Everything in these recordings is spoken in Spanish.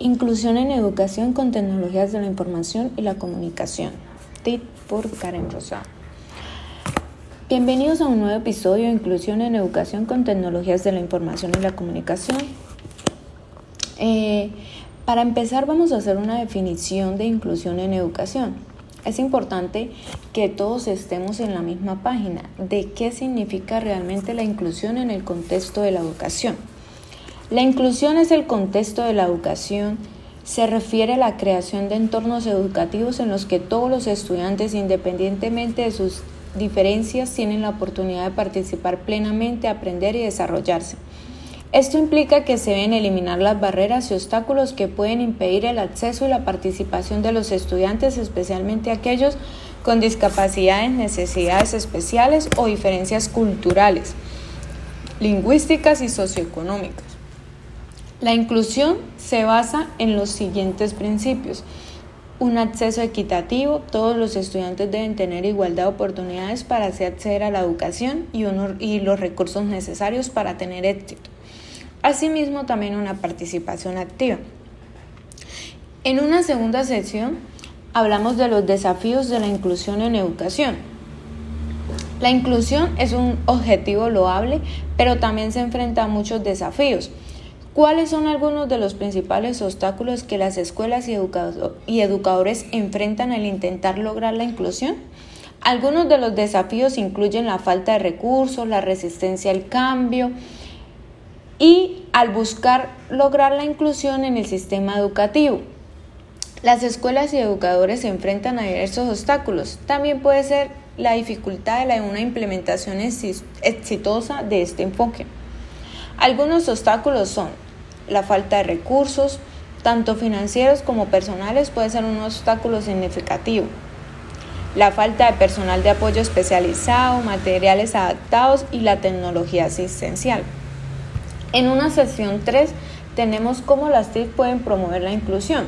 Inclusión en educación con tecnologías de la información y la comunicación. TIT por Karen Rosado. Bienvenidos a un nuevo episodio de Inclusión en educación con tecnologías de la información y la comunicación. Eh, para empezar vamos a hacer una definición de inclusión en educación. Es importante que todos estemos en la misma página de qué significa realmente la inclusión en el contexto de la educación. La inclusión es el contexto de la educación. Se refiere a la creación de entornos educativos en los que todos los estudiantes, independientemente de sus diferencias, tienen la oportunidad de participar plenamente, aprender y desarrollarse. Esto implica que se deben eliminar las barreras y obstáculos que pueden impedir el acceso y la participación de los estudiantes, especialmente aquellos con discapacidades, necesidades especiales o diferencias culturales, lingüísticas y socioeconómicas. La inclusión se basa en los siguientes principios. Un acceso equitativo, todos los estudiantes deben tener igualdad de oportunidades para acceder a la educación y, y los recursos necesarios para tener éxito. Asimismo, también una participación activa. En una segunda sección hablamos de los desafíos de la inclusión en educación. La inclusión es un objetivo loable, pero también se enfrenta a muchos desafíos. ¿Cuáles son algunos de los principales obstáculos que las escuelas y, educadores enfrentan al intentar lograr la inclusión? Algunos de los desafíos incluyen la falta de recursos, la resistencia al cambio y al buscar lograr la inclusión en el sistema educativo. Las escuelas y educadores se enfrentan a diversos obstáculos. También puede ser la dificultad de una implementación exitosa de este enfoque. Algunos obstáculos son la falta de recursos, tanto financieros como personales, puede ser un obstáculo significativo. La falta de personal de apoyo especializado, materiales adaptados y la tecnología asistencial. En una sesión 3 tenemos cómo las TIC pueden promover la inclusión.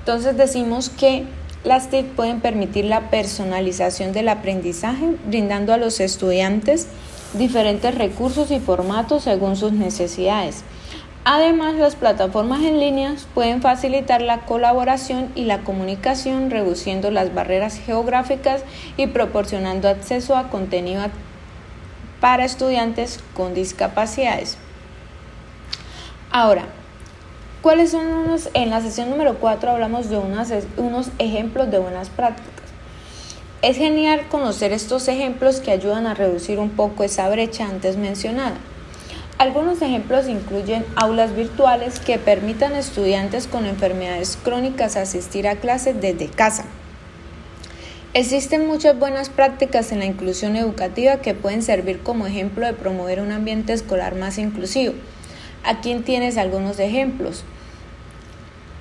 Entonces decimos que las TIC pueden permitir la personalización del aprendizaje, brindando a los estudiantes diferentes recursos y formatos según sus necesidades. Además, las plataformas en línea pueden facilitar la colaboración y la comunicación, reduciendo las barreras geográficas y proporcionando acceso a contenido para estudiantes con discapacidades. Ahora, ¿cuáles son unos? En la sesión número 4 hablamos de unos ejemplos de buenas prácticas. Es genial conocer estos ejemplos que ayudan a reducir un poco esa brecha antes mencionada. Algunos ejemplos incluyen aulas virtuales que permitan a estudiantes con enfermedades crónicas asistir a clases desde casa. Existen muchas buenas prácticas en la inclusión educativa que pueden servir como ejemplo de promover un ambiente escolar más inclusivo. Aquí tienes algunos ejemplos.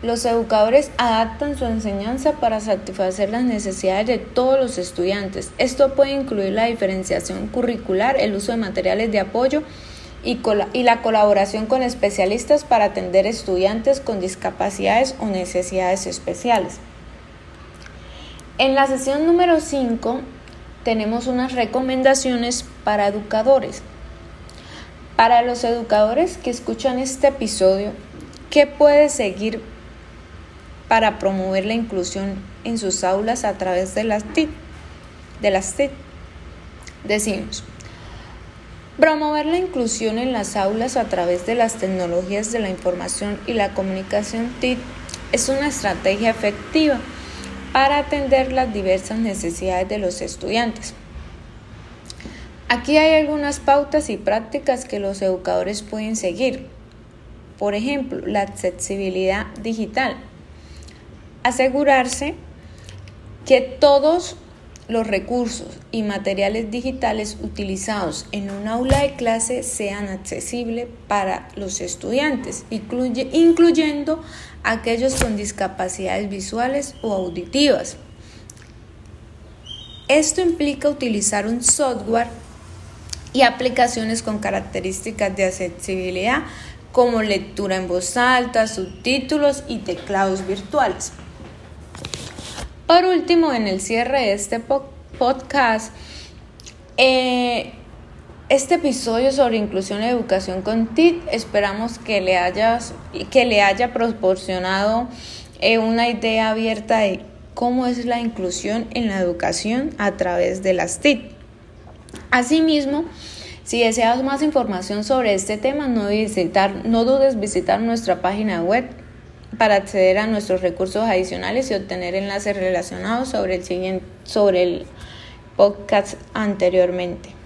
Los educadores adaptan su enseñanza para satisfacer las necesidades de todos los estudiantes. Esto puede incluir la diferenciación curricular, el uso de materiales de apoyo y, la colaboración con especialistas para atender estudiantes con discapacidades o necesidades especiales. En la sesión número 5 tenemos unas recomendaciones para educadores. Para los educadores que escuchan este episodio, ¿qué puede seguir para promover la inclusión en sus aulas a través de las TIC. De las TIC. Decimos, promover la inclusión en las aulas a través de las tecnologías de la información y la comunicación TIC es una estrategia efectiva para atender las diversas necesidades de los estudiantes. Aquí hay algunas pautas y prácticas que los educadores pueden seguir. Por ejemplo, la accesibilidad digital asegurarse que todos los recursos y materiales digitales utilizados en un aula de clase sean accesibles para los estudiantes, incluyendo aquellos con discapacidades visuales o auditivas. Esto implica utilizar un software y aplicaciones con características de accesibilidad como lectura en voz alta, subtítulos y teclados virtuales. Por último, en el cierre de este podcast, eh, este episodio sobre inclusión en educación con TIT. Esperamos que le, hayas, que le haya proporcionado eh, una idea abierta de cómo es la inclusión en la educación a través de las TIC. Asimismo, si deseas más información sobre este tema, no, visitar, no dudes visitar nuestra página web para acceder a nuestros recursos adicionales y obtener enlaces relacionados sobre el, siguiente, sobre el podcast anteriormente.